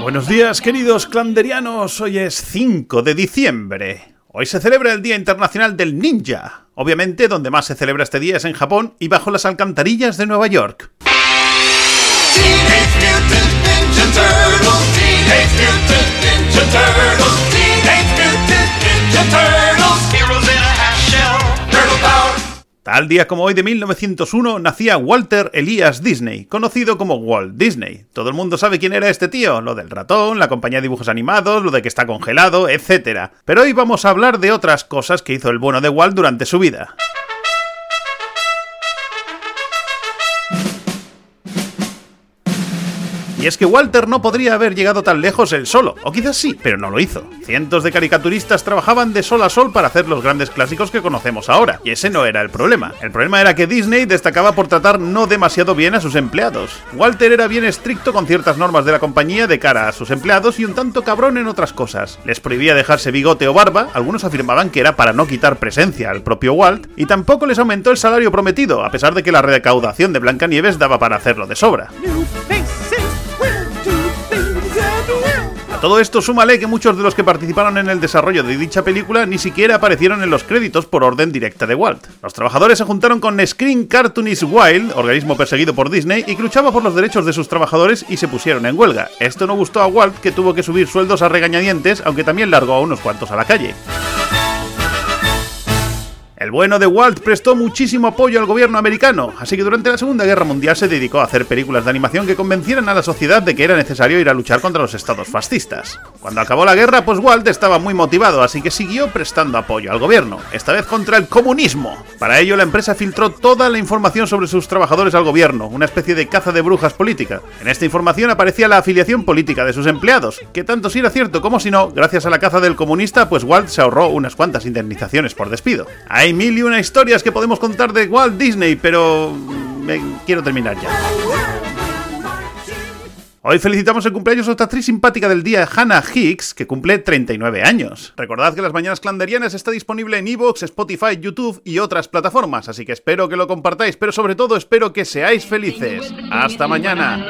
Buenos días, queridos clanderianos. Hoy es 5 de diciembre. Hoy se celebra el Día Internacional del Ninja. Obviamente, donde más se celebra este día es en Japón y bajo las alcantarillas de Nueva York. Tal día como hoy de 1901 nacía Walter Elias Disney, conocido como Walt Disney. Todo el mundo sabe quién era este tío, lo del ratón, la compañía de dibujos animados, lo de que está congelado, etc. Pero hoy vamos a hablar de otras cosas que hizo el bueno de Walt durante su vida. Y es que Walter no podría haber llegado tan lejos él solo, o quizás sí, pero no lo hizo. Cientos de caricaturistas trabajaban de sol a sol para hacer los grandes clásicos que conocemos ahora, y ese no era el problema. El problema era que Disney destacaba por tratar no demasiado bien a sus empleados. Walter era bien estricto con ciertas normas de la compañía de cara a sus empleados y un tanto cabrón en otras cosas. Les prohibía dejarse bigote o barba, algunos afirmaban que era para no quitar presencia al propio Walt, y tampoco les aumentó el salario prometido, a pesar de que la recaudación de Blancanieves daba para hacerlo de sobra. Todo esto súmale que muchos de los que participaron en el desarrollo de dicha película ni siquiera aparecieron en los créditos por orden directa de Walt. Los trabajadores se juntaron con Screen Cartoonist Wild, organismo perseguido por Disney, y que luchaba por los derechos de sus trabajadores y se pusieron en huelga. Esto no gustó a Walt, que tuvo que subir sueldos a regañadientes, aunque también largó a unos cuantos a la calle. El bueno de Walt prestó muchísimo apoyo al gobierno americano, así que durante la Segunda Guerra Mundial se dedicó a hacer películas de animación que convencieran a la sociedad de que era necesario ir a luchar contra los estados fascistas. Cuando acabó la guerra, pues Walt estaba muy motivado, así que siguió prestando apoyo al gobierno, esta vez contra el comunismo. Para ello, la empresa filtró toda la información sobre sus trabajadores al gobierno, una especie de caza de brujas política. En esta información aparecía la afiliación política de sus empleados, que tanto si era cierto como si no, gracias a la caza del comunista, pues Walt se ahorró unas cuantas indemnizaciones por despido. Hay mil y una historias que podemos contar de Walt Disney, pero me quiero terminar ya. Hoy felicitamos el cumpleaños a esta actriz simpática del día, Hannah Hicks, que cumple 39 años. Recordad que Las Mañanas Clanderianas está disponible en Evox, Spotify, YouTube y otras plataformas, así que espero que lo compartáis, pero sobre todo espero que seáis felices. ¡Hasta mañana!